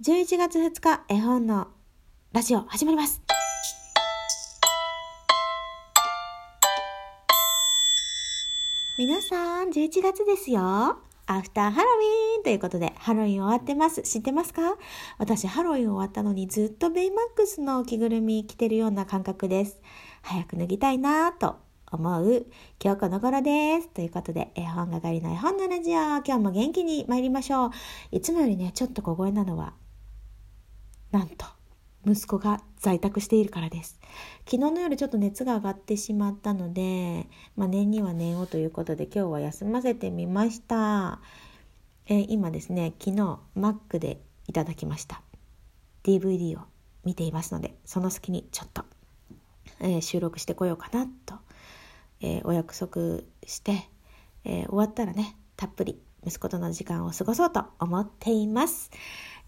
11月2日絵本のラジオ始まります皆さん11月ですよアフターハロウィーンということで、ハロウィン終わってます。知ってますか？私、ハロウィン終わったのにずっとベイマックスの着ぐるみ着てるような感覚です。早く脱ぎたいなぁと思う今日この頃です。ということで、絵本係の絵本のラジオ、今日も元気に参りましょう。いつもよりね、ちょっと小声なのは、なんと、息子が在宅しているからです。昨日の夜ちょっと熱が上がってしまったので、まあ、念には念をということで今日は休ませてみました。えー、今ですね、昨日 Mac でいただきました。DVD を見ていますので、その隙にちょっと、えー、収録してこようかなと、えー、お約束して、え終わったらね、たっぷり息子との時間を過ごそうと思っています。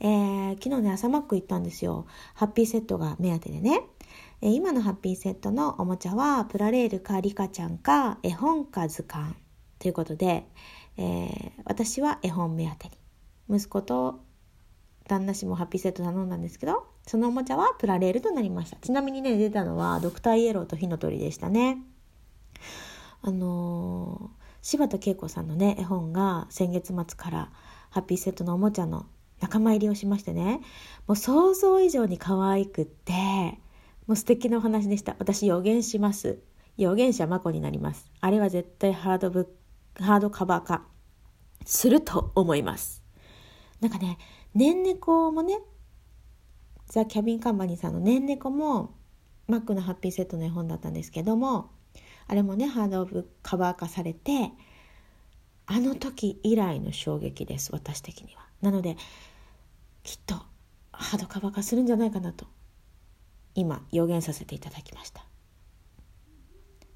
えー、昨日ね、朝マック行ったんですよ。ハッピーセットが目当てでね。えー、今のハッピーセットのおもちゃは、プラレールかリカちゃんか、絵本か図鑑ということで、えー、私は絵本目当てに。息子と旦那氏もハッピーセット頼んだんですけど、そのおもちゃはプラレールとなりました。ちなみにね、出たのはドクターイエローと火の鳥でしたね。あのー、柴田恵子さんのね、絵本が先月末からハッピーセットのおもちゃの仲間入りをしましてね。もう想像以上に可愛くってもう素敵なお話でした。私予言します。予言者マコになります。あれは絶対ハードブハードカバー化すると思います。なんかねねんねこもねザ・キャビン・カンパニーさんのねんねこもマックのハッピーセットの絵本だったんですけどもあれもねハードカバー化されてあの時以来の衝撃です私的には。なのできっとハドカバ化するんじゃないかなと今予言させていただきました。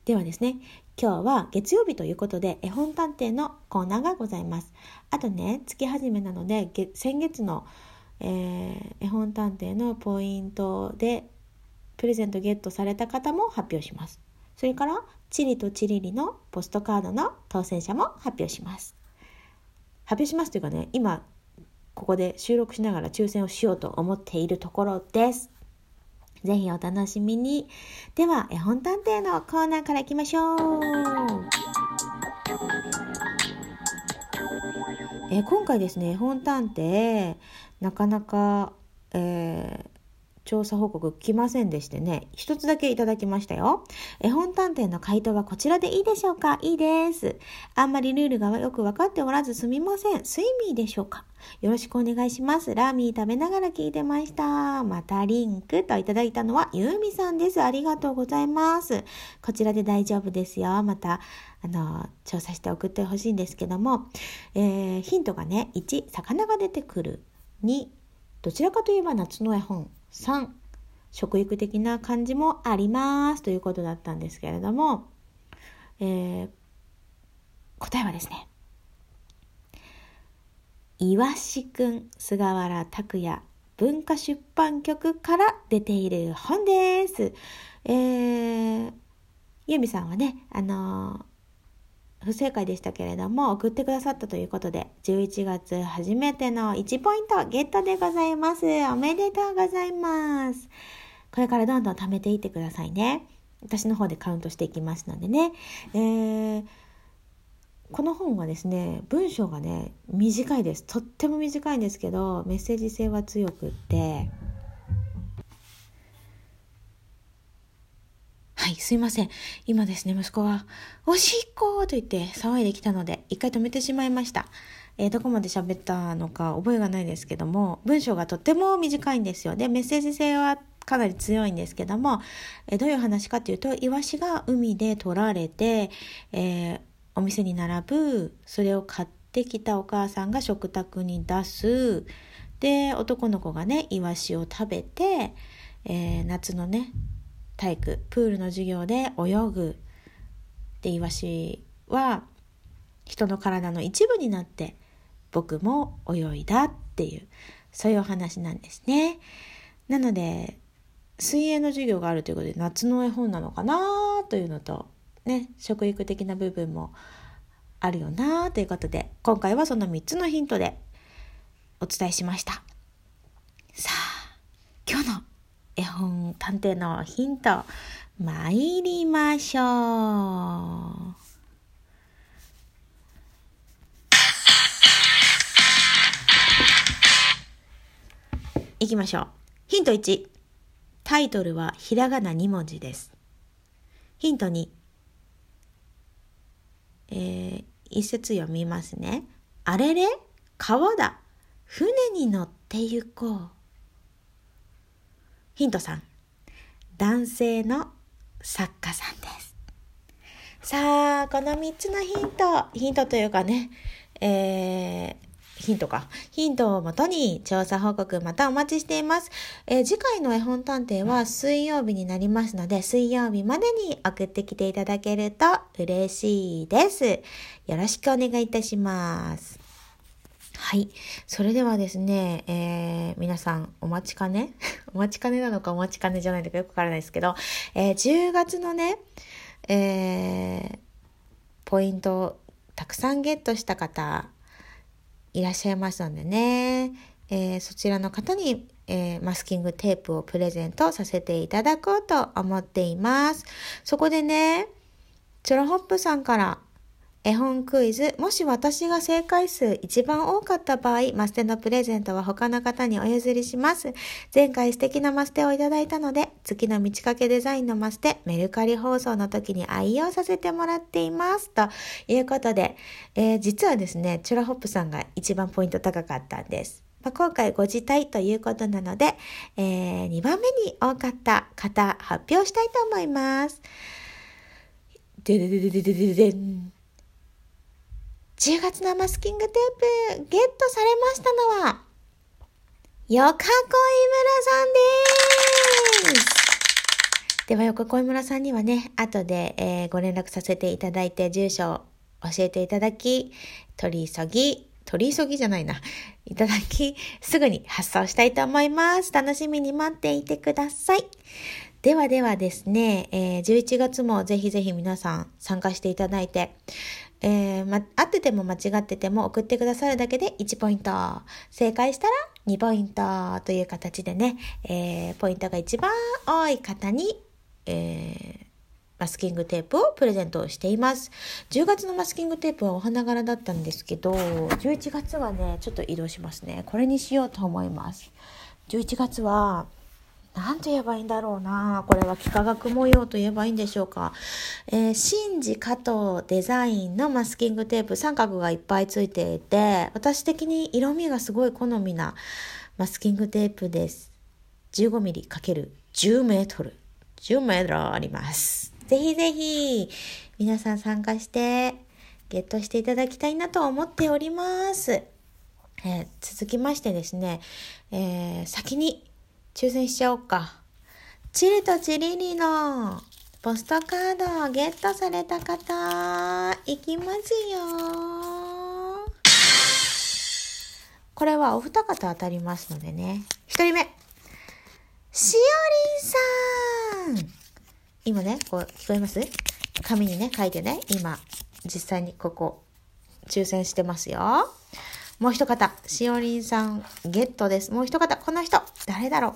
ではですね今日は月曜日ということで絵本探偵のコーナーがございます。あとね月始めなので先月の、えー、絵本探偵のポイントでプレゼントゲットされた方も発表します。それからチリとチリリのポストカードの当選者も発表します。発表しますというかね今ここで収録しながら抽選をしようと思っているところです。ぜひお楽しみに。では、絵本探偵のコーナーからいきましょう。え今回ですね、絵本探偵、なかなか、えー、調査報告来ませんでしてね、一つだけいただきましたよ。絵本探偵の回答はこちらでいいでしょうか？いいです。あんまりルールがよく分かっておらずすみません。スイミーでしょうか？よろしくお願いします。ラーミー食べながら聞いてました。またリンクといただいたのはユーミさんです。ありがとうございます。こちらで大丈夫ですよ。また、あの、調査して送ってほしいんですけども、えー、ヒントがね、1、魚が出てくる。2、どちらかといえば夏の絵本。3食育的な感じもありますということだったんですけれども、えー、答えはですねいわしくん菅原拓也文化出版局から出ている本です。えー、ユミさんはね、あのー、不正解でしたけれども、送ってくださったということで、11月初めての1ポイントゲットでございます。おめでとうございます。これからどんどん貯めていってくださいね。私の方でカウントしていきますのでね。えー、この本はですね、文章がね、短いです。とっても短いんですけど、メッセージ性は強くって、はい、すいません。今ですね、息子が、おしっこと言って騒いできたので、一回止めてしまいました。えー、どこまで喋ったのか覚えがないですけども、文章がとっても短いんですよ。で、メッセージ性はかなり強いんですけども、えー、どういう話かというと、イワシが海で取られて、えー、お店に並ぶ、それを買ってきたお母さんが食卓に出す。で、男の子がね、イワシを食べて、えー、夏のね、体育プールの授業で泳ぐでイワシは人の体の一部になって僕も泳いだっていうそういうお話なんですね。なので水泳の授業があるということで夏の絵本なのかなというのとね食育的な部分もあるよなということで今回はその3つのヒントでお伝えしました。さあ今日の絵本探偵のヒント、参りましょう。いきましょう。ヒント1。タイトルはひらがな2文字です。ヒント2。えー、一節読みますね。あれれ川だ。船に乗って行こう。ヒント3。男性の作家さんです。さあ、この3つのヒント、ヒントというかね、えー、ヒントか。ヒントをもとに調査報告またお待ちしています。えー、次回の絵本探偵は水曜日になりますので、水曜日までに送ってきていただけると嬉しいです。よろしくお願いいたします。はい。それではですね、えー、皆さんお待ちかね？お待ちかねなのかお待ちかねじゃないのかよくわからないですけど、えー、10月のね、えー、ポイントをたくさんゲットした方、いらっしゃいますのでね、えー、そちらの方に、えー、マスキングテープをプレゼントさせていただこうと思っています。そこでね、チョロホップさんから絵本クイズ、もし私が正解数一番多かった場合、マステのプレゼントは他の方にお譲りします。前回素敵なマステをいただいたので、月の満ち欠けデザインのマステ、メルカリ放送の時に愛用させてもらっています。ということで、えー、実はですね、チュラホップさんが一番ポイント高かったんです。まあ、今回ご辞退ということなので、えー、2番目に多かった方、発表したいと思います。ででででででででん。10月のマスキングテープゲットされましたのは、よかこい村さんです。では、よかこい村さんにはね、後で、えー、ご連絡させていただいて、住所を教えていただき、取り急ぎ、取り急ぎじゃないな。いただき、すぐに発送したいと思います。楽しみに待っていてください。ではではですね、えー、11月もぜひぜひ皆さん参加していただいて、えー、ま、合ってても間違ってても送ってくださるだけで1ポイント。正解したら2ポイントという形でね、えー、ポイントが一番多い方に、えー、マスキングテープをプレゼントしています。10月のマスキングテープはお花柄だったんですけど、11月はね、ちょっと移動しますね。これにしようと思います。11月は、なんて言えばいいんだろうな。これは幾何学模様と言えばいいんでしょうか。えー、シンジ加藤デザインのマスキングテープ三角がいっぱいついていて、私的に色味がすごい好みなマスキングテープです。15ミリ ×10 メートル。10メートルあります。ぜひぜひ、皆さん参加してゲットしていただきたいなと思っております。えー、続きましてですね、えー、先に抽選しちゃおうか。チリとチリリのポストカードをゲットされた方、いきますよ。これはお二方当たりますのでね。一人目。しおりんさん今ね、こう、聞こえます？紙にね、書いてね、今、実際にここ、抽選してますよ。もう一方、しおりんさんゲットです。もう一方、この人、誰だろう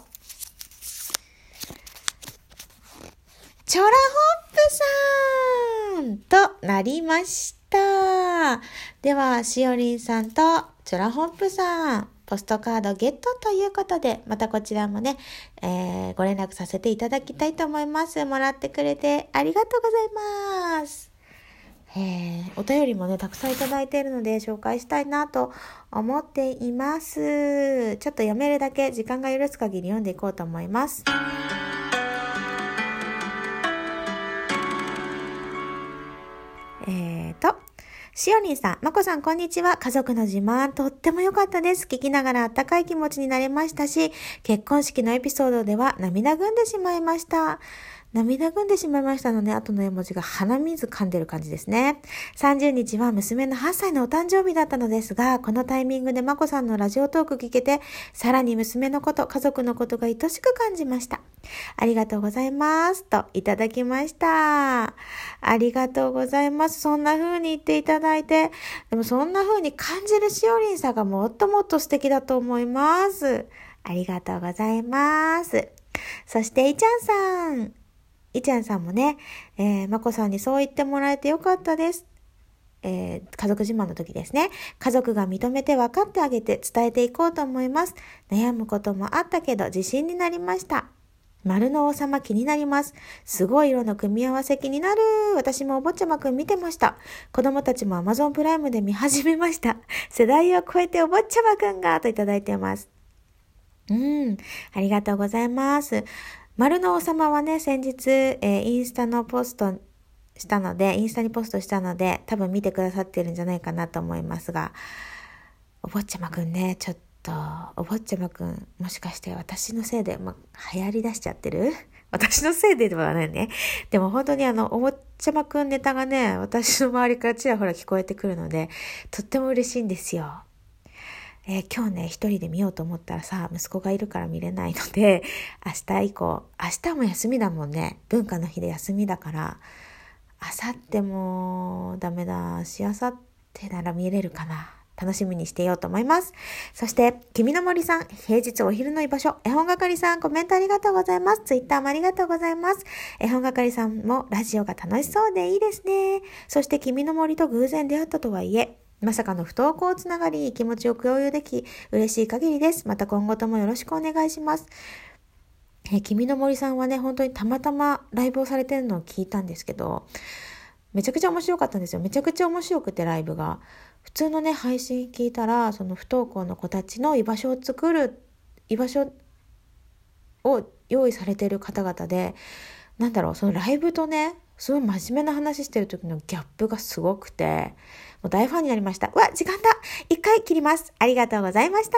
チョラホップさんとなりました。では、しおりんさんとチョラホップさん、ポストカードゲットということで、またこちらもね、えー、ご連絡させていただきたいと思います。もらってくれてありがとうございます。えー、お便りもね、たくさんいただいているので紹介したいなと思っています。ちょっと読めるだけ時間が許す限り読んでいこうと思います。えーと、しおりんさん、まこさん、こんにちは。家族の自慢、とっても良かったです。聞きながらあったかい気持ちになれましたし、結婚式のエピソードでは涙ぐんでしまいました。涙ぐんでしまいましたので、後の絵文字が鼻水噛んでる感じですね。30日は娘の8歳のお誕生日だったのですが、このタイミングでまこさんのラジオトーク聞けて、さらに娘のこと、家族のことが愛しく感じました。ありがとうございます。と、いただきました。ありがとうございます。そんな風に言っていただいて、でもそんな風に感じるしおりんさんがもっともっと素敵だと思います。ありがとうございます。そしていちゃんさん。いちゃんさんもね、えー、まこさんにそう言ってもらえてよかったです。えー、家族自慢の時ですね。家族が認めて分かってあげて伝えていこうと思います。悩むこともあったけど自信になりました。丸の王様気になります。すごい色の組み合わせ気になる。私もお坊ちゃまくん見てました。子供たちも Amazon プライムで見始めました。世代を超えてお坊ちゃまくんがといただいてます。うん。ありがとうございます。丸の王様はね、先日、えー、インスタのポストしたので、インスタにポストしたので、多分見てくださってるんじゃないかなと思いますが、お坊ちゃまくんね、ちょっと、お坊ちゃまくん、もしかして私のせいで、ま、流行り出しちゃってる？私のせいでではないね。でも本当にあの、お坊ちゃまくんネタがね、私の周りからちらほら聞こえてくるので、とっても嬉しいんですよ。えー、今日ね、一人で見ようと思ったらさ、息子がいるから見れないので、明日以降、明日も休みだもんね。文化の日で休みだから、明後日もダメだし、明後日なら見れるかな。楽しみにしていようと思います。そして、君の森さん、平日お昼の居場所、絵本係さん、コメントありがとうございます。ツイッターもありがとうございます。絵本係さんもラジオが楽しそうでいいですね。そして、君の森と偶然出会ったとはいえ、まさかの不登校つながり、気持ちを共有でき、嬉しい限りです。また今後ともよろしくお願いします。え君の森さんはね、本当にたまたまライブをされてるのを聞いたんですけど、めちゃくちゃ面白かったんですよ。めちゃくちゃ面白くてライブが。普通のね、配信聞いたら、その不登校の子たちの居場所を作る、居場所を用意されてる方々で、なんだろう、そのライブとね、すごい真面目な話してる時のギャップがすごくて、もう大ファンになりました。うわ、時間だ一回切ります。ありがとうございました。